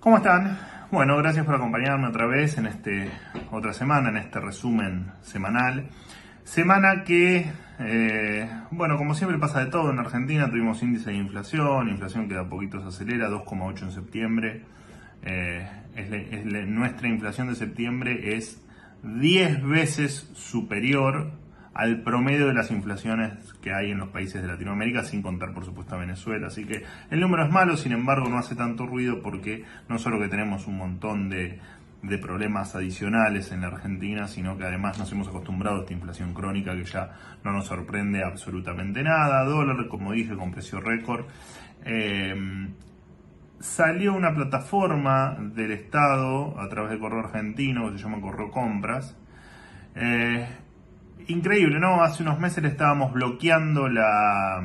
¿Cómo están? Bueno, gracias por acompañarme otra vez en este otra semana, en este resumen semanal. Semana que, eh, bueno, como siempre pasa de todo en Argentina, tuvimos índice de inflación, inflación que de a poquito se acelera, 2,8 en septiembre. Eh, es nuestra inflación de septiembre es 10 veces superior al promedio de las inflaciones que hay en los países de Latinoamérica, sin contar por supuesto a Venezuela. Así que el número es malo, sin embargo no hace tanto ruido porque no solo que tenemos un montón de, problemas adicionales en la Argentina, sino que además nos hemos acostumbrado a esta inflación crónica que ya no nos sorprende absolutamente nada. Dólar, como dije, con precio récord. Em, salió una plataforma del Estado a través de Correo Argentino que se llama Correo Compras. Eh, increíble, ¿no? Hace unos meses le estábamos bloqueando la.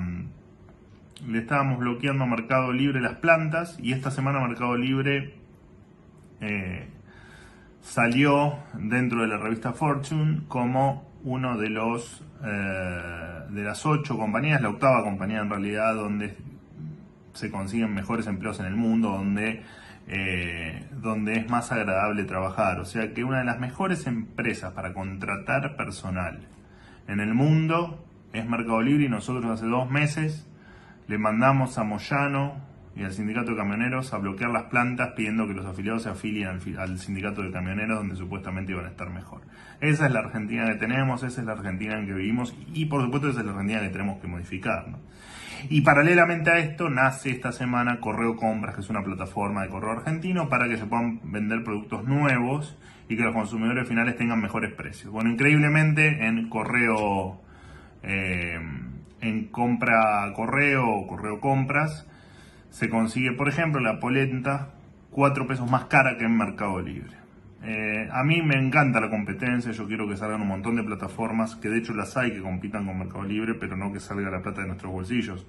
Le estábamos bloqueando a Mercado Libre las plantas y esta semana Mercado Libre eh, salió dentro de la revista Fortune como uno de los eh, de las ocho compañías, la octava compañía en realidad donde se consiguen mejores empleos en el mundo, donde eh, donde es más agradable trabajar. O sea que una de las mejores empresas para contratar personal en el mundo es Mercado Libre y nosotros hace dos meses le mandamos a Moyano y al sindicato de camioneros a bloquear las plantas pidiendo que los afiliados se afilien al, sindicato de camioneros donde supuestamente iban a estar mejor. Esa es la Argentina que tenemos, esa es la Argentina en que vivimos y por supuesto esa es la Argentina que tenemos que modificar. Y paralelamente a esto nace esta semana Correo Compras, que es una plataforma de correo argentino para que se puedan vender productos nuevos y que los consumidores finales tengan mejores precios. Bueno, increíblemente en correo, eh, en compra correo correo compras, se consigue, por ejemplo, la polenta 4 pesos más cara que en Mercado Libre. Eh, a mí me encanta la competencia, yo quiero que salgan un montón de plataformas, que de hecho las hay que compitan con Mercado Libre, pero no que salga la plata de nuestros bolsillos,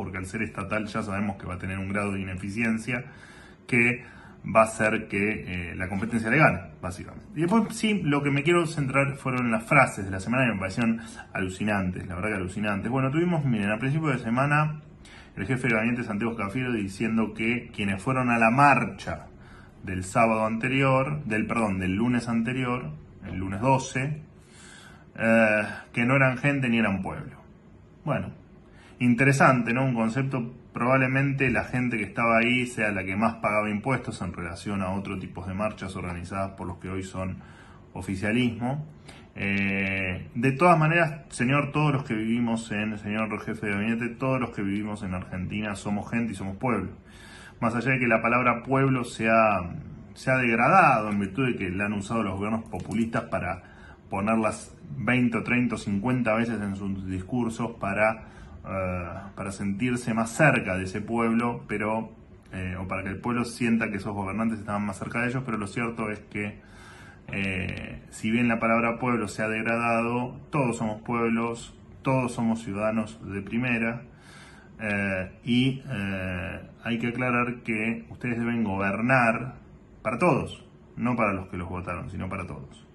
porque al ser estatal ya sabemos que va a tener un grado de ineficiencia que va a hacer que eh, la competencia le gane, básicamente. Y después sí, lo que me quiero centrar fueron las frases de la semana que me parecieron alucinantes, la verdad que alucinantes. Bueno, tuvimos, miren, a principio de semana el jefe de gabinete Santiago Cafiero diciendo que quienes fueron a la marcha del sábado anterior, del perdón, del lunes anterior, el lunes 12, eh, que no eran gente ni eran pueblo. Bueno, interesante, ¿no? Un concepto, probablemente la gente que estaba ahí sea la que más pagaba impuestos en relación a otro tipo de marchas organizadas por los que hoy son oficialismo. Eh, de todas maneras, señor, todos los que vivimos en, señor jefe de gabinete, todos los que vivimos en Argentina somos gente y somos pueblo más allá de que la palabra pueblo se ha, degradado en virtud de que la han usado los gobiernos populistas para ponerlas 20 o 30 o 50 veces en sus discursos para, eh, para sentirse más cerca de ese pueblo, pero eh, o para que el pueblo sienta que esos gobernantes estaban más cerca de ellos, pero lo cierto es que eh, si bien la palabra pueblo se ha degradado, todos somos pueblos, todos somos ciudadanos de primera, y hay que aclarar que ustedes deben gobernar para todos, no para los que los votaron, sino para todos,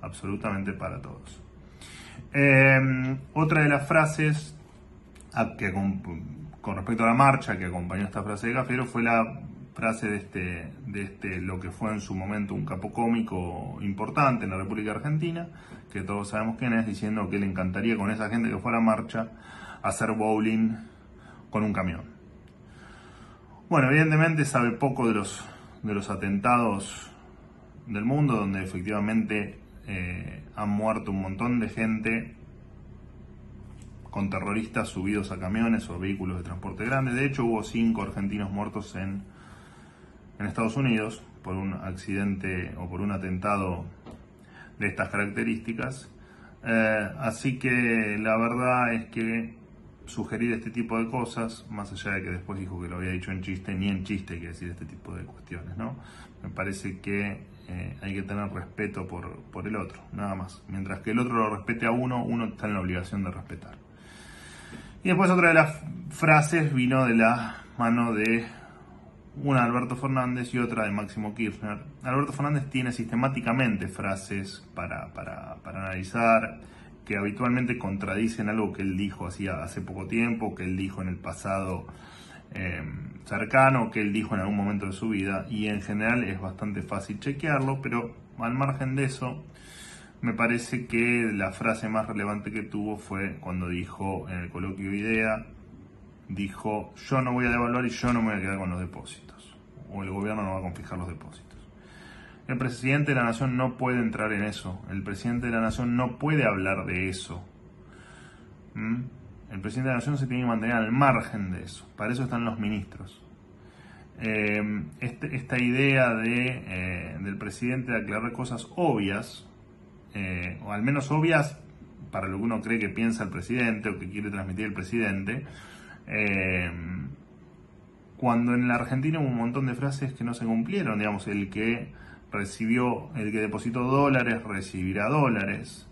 absolutamente para todos. Otra de las frases que con, respecto a la marcha que acompañó esta frase de Cafero fue la frase de este, de este, lo que fue en su momento un capo cómico importante en la República Argentina, que todos sabemos quién es, diciendo que le encantaría con esa gente que fue a la marcha hacer bowling con un camión. Bueno, evidentemente sabe poco de los, de los atentados del mundo, donde efectivamente eh, han muerto un montón de gente con terroristas subidos a camiones o vehículos de transporte grande. De hecho, hubo cinco argentinos muertos en, en Estados Unidos por un accidente o por un atentado de estas características. Eh, así que la verdad es que sugerir este tipo de cosas, más allá de que después dijo que lo había dicho en chiste, ni en chiste hay que decir este tipo de cuestiones, ¿no? Me parece que eh, hay que tener respeto por, por el otro, nada más. Mientras que el otro lo respete a uno, uno está en la obligación de respetar. Y después otra de las frases vino de la mano de una de Alberto Fernández y otra de Máximo Kirchner. Alberto Fernández tiene sistemáticamente frases para, para, para analizar que habitualmente contradicen algo que él dijo hacía hace poco tiempo, que él dijo en el pasado em, cercano que él dijo en algún momento de su vida y en general es bastante fácil chequearlo, pero al margen de eso, me parece que la frase más relevante que tuvo fue cuando dijo en el coloquio IDEA, dijo, yo no voy a devaluar y yo no me voy a quedar con los depósitos, o el gobierno no va a confiscar los depósitos. El presidente de la nación no puede entrar en eso, el presidente de la nación no puede hablar de eso. ¿Mm? El presidente de la nación se tiene que mantener al margen de eso, para eso están los ministros. Eh, este, esta idea de, eh, del presidente de aclarar cosas obvias, eh, o al menos obvias para lo que uno cree que piensa el presidente o que quiere transmitir el presidente, cuando en la Argentina hubo un montón de frases que no se cumplieron, digamos, el que recibió, el que depositó dólares recibirá dólares,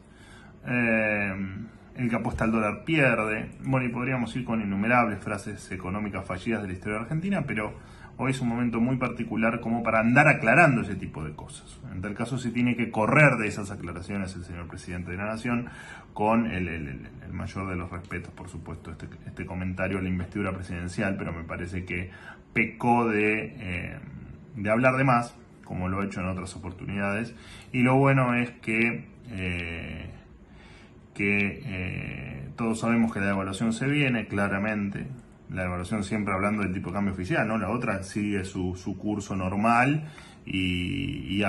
el que apuesta al dólar pierde, bueno, y podríamos ir con innumerables frases económicas fallidas de la historia de Argentina, pero hoy es un momento muy particular como para andar aclarando ese tipo de cosas. En tal caso se tiene que correr de esas aclaraciones el señor presidente de la Nación con el, mayor de los respetos, por supuesto, este, este, comentario a la investidura presidencial, pero me parece que pecó de, eh, de hablar de más, como lo ha hecho en otras oportunidades, y lo bueno es que... Eh, que eh, todos sabemos que la evaluación se viene, claramente, la evaluación siempre hablando del tipo de cambio oficial, ¿no? La otra sigue su, su curso normal y,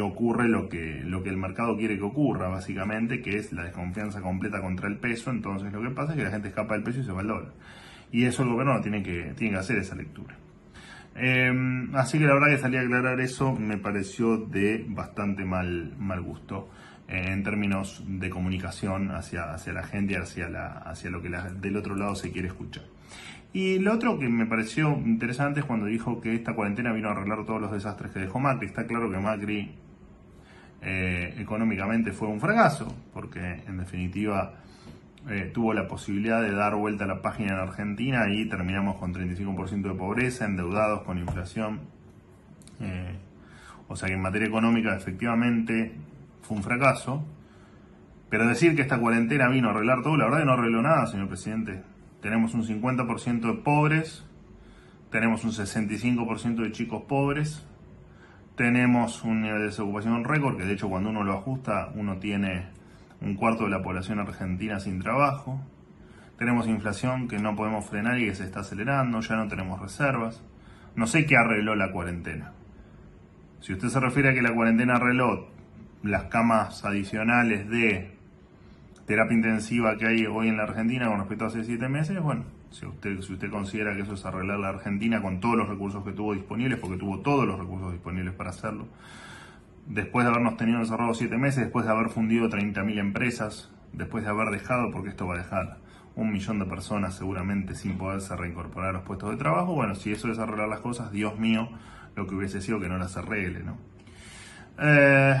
ocurre lo que, lo que el mercado quiere que ocurra, básicamente, que es la desconfianza completa contra el peso. Entonces lo que pasa es que la gente escapa del peso y se va al dólar. Y eso el gobierno tiene que, tiene que hacer esa lectura. Em, así que la verdad que salí a aclarar eso me pareció de bastante mal, mal gusto en términos de comunicación hacia, hacia la gente hacia, la, hacia lo que del otro lado se quiere escuchar. Y lo otro que me pareció interesante es cuando dijo que esta cuarentena vino a arreglar todos los desastres que dejó Macri. Está claro que Macri eh, económicamente fue un fracaso, porque en definitiva eh, tuvo la posibilidad de dar vuelta a la página en Argentina y terminamos con 35% de pobreza, endeudados con inflación. Eh, o sea que en materia económica efectivamente fue un fracaso. Pero decir que esta cuarentena vino a arreglar todo, la verdad no arregló nada, señor presidente. Tenemos un 50% de pobres, tenemos un 65% de chicos pobres, tenemos un nivel de desocupación récord, que de hecho cuando uno lo ajusta, uno tiene un cuarto de la población argentina sin trabajo. Tenemos inflación que no podemos frenar y que se está acelerando, ya no tenemos reservas. No sé qué arregló la cuarentena. Si usted se refiere a que la cuarentena arregló las camas adicionales de terapia intensiva que hay hoy en la Argentina con respecto a hace siete meses, bueno, si usted, si usted considera que eso es arreglar la Argentina con todos los recursos que tuvo disponibles, porque tuvo todos los recursos disponibles para hacerlo, después de habernos tenido encerrados siete meses, después de haber fundido 30.000 empresas, después de haber dejado, porque esto va a dejar un millón de personas seguramente sin poderse reincorporar a los puestos de trabajo, bueno, si eso es arreglar las cosas, Dios mío, lo que hubiese sido que no las arregle, ¿no? Eh,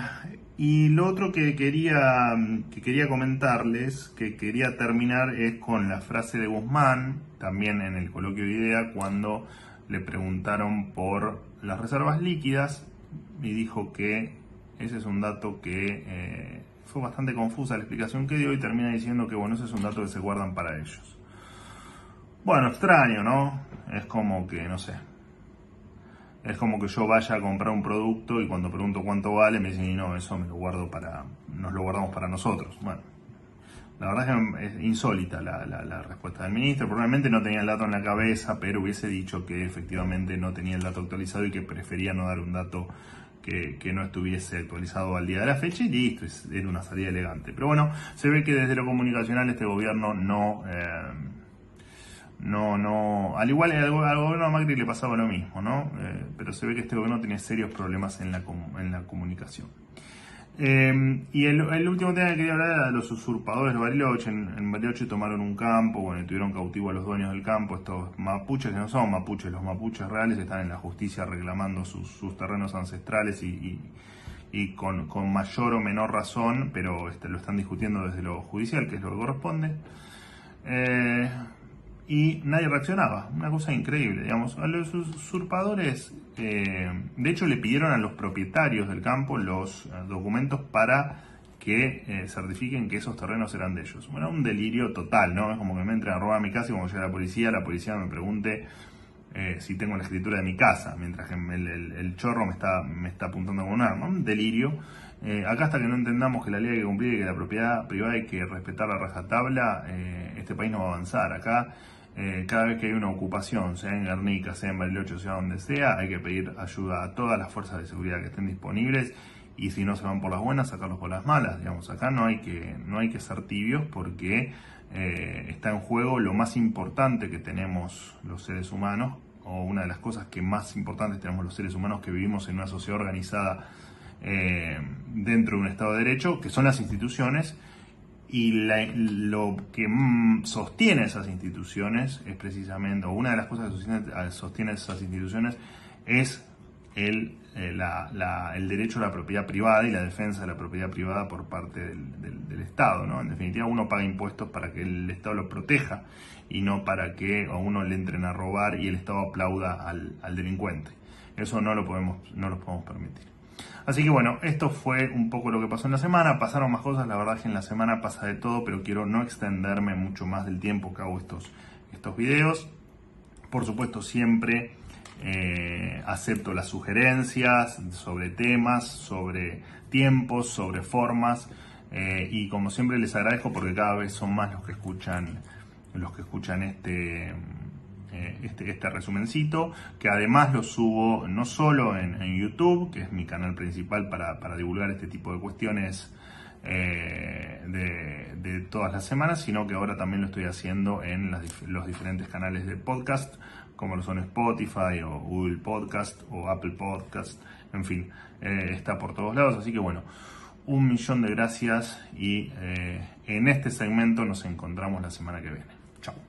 y lo otro que quería, que quería comentarles, que quería terminar, es con la frase de Guzmán, también en el coloquio de idea, cuando le preguntaron por las reservas líquidas y dijo que ese es un dato que eh, fue bastante confusa la explicación que dio y termina diciendo que bueno, ese es un dato que se guardan para ellos. Bueno, extraño, ¿no? Es como que, no sé, es como que yo vaya a comprar un producto y cuando pregunto cuánto vale me dicen, no, eso me lo guardo para, nos lo guardamos para nosotros. Bueno, la verdad es que es insólita la, respuesta del ministro. Probablemente no tenía el dato en la cabeza, pero hubiese dicho que efectivamente no tenía el dato actualizado y que prefería no dar un dato que, que, no estuviese actualizado al día de la fecha y listo, era una salida elegante. Pero bueno, se ve que desde lo comunicacional este gobierno no... Eh, no, no, al igual al, gobierno de Macri le pasaba lo mismo, ¿no? Eh, pero se ve que este gobierno tiene serios problemas en la, en la comunicación. Eh, y el, último tema que quería hablar era de los usurpadores de Bariloche. En, en, Bariloche tomaron un campo, bueno, tuvieron cautivo a los dueños del campo, estos mapuches, que no son mapuches, los mapuches reales están en la justicia reclamando sus, terrenos ancestrales y, y, con, con, mayor o menor razón, pero este, lo están discutiendo desde lo judicial, que es lo que corresponde. Eh, y nadie reaccionaba. Una cosa increíble, digamos. A los usurpadores, eh, de hecho, le pidieron a los propietarios del campo los eh, documentos para que eh, certifiquen que esos terrenos eran de ellos. Bueno, un delirio total, ¿no? Es como que me entren a robar mi casa y cuando llega la policía, la policía me pregunte si tengo la escritura de mi casa, mientras que el, chorro me está, me está apuntando con un arma, delirio. Eh, acá hasta que no entendamos que la ley hay que cumplir y que la propiedad privada hay que respetar la rajatabla, este país no va a avanzar. Acá, cada vez que hay una ocupación, sea en Guernica, sea en Bariloche, sea donde sea, hay que pedir ayuda a todas las fuerzas de seguridad que estén disponibles y si no se van por las buenas, sacarlos por las malas. Digamos, acá no hay que, no hay que ser tibios porque eh, está en juego lo más importante que tenemos los seres humanos, o una de las cosas que más importantes tenemos los seres humanos que vivimos en una sociedad organizada eh, dentro de un Estado de Derecho, que son las instituciones, y lo que mm, sostiene esas instituciones es precisamente, o una de las cosas que sostiene, esas instituciones es el, eh, el, derecho a la propiedad privada y la defensa de la propiedad privada por parte del, Estado. ¿no? En definitiva, uno paga impuestos para que el Estado lo proteja y no para que a uno le entren a robar y el Estado aplauda al, delincuente. Eso no lo, podemos, no lo podemos permitir. Así que bueno, esto fue un poco lo que pasó en la semana. Pasaron más cosas, la verdad que en la semana pasa de todo, pero quiero no extenderme mucho más del tiempo que hago estos, estos videos. Por supuesto, siempre eh, acepto las sugerencias sobre temas, sobre tiempos, sobre formas eh, y como siempre les agradezco porque cada vez son más los que escuchan los que escuchan este eh, este, este resumencito, que además lo subo no solo en, YouTube, que es mi canal principal para, divulgar este tipo de cuestiones de, de, todas las semanas, sino que ahora también lo estoy haciendo en los diferentes canales de podcast como lo son Spotify o Google Podcast o Apple Podcast, en fin, eh, está por todos lados. Así que bueno, un millón de gracias y eh, en este segmento nos encontramos la semana que viene. Chao.